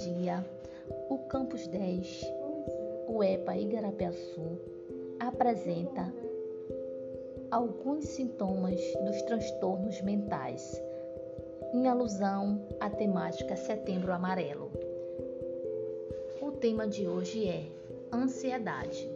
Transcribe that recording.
dia, o Campus 10, o EPA Igarapiaçu, apresenta alguns sintomas dos transtornos mentais, em alusão à temática Setembro Amarelo. O tema de hoje é ansiedade.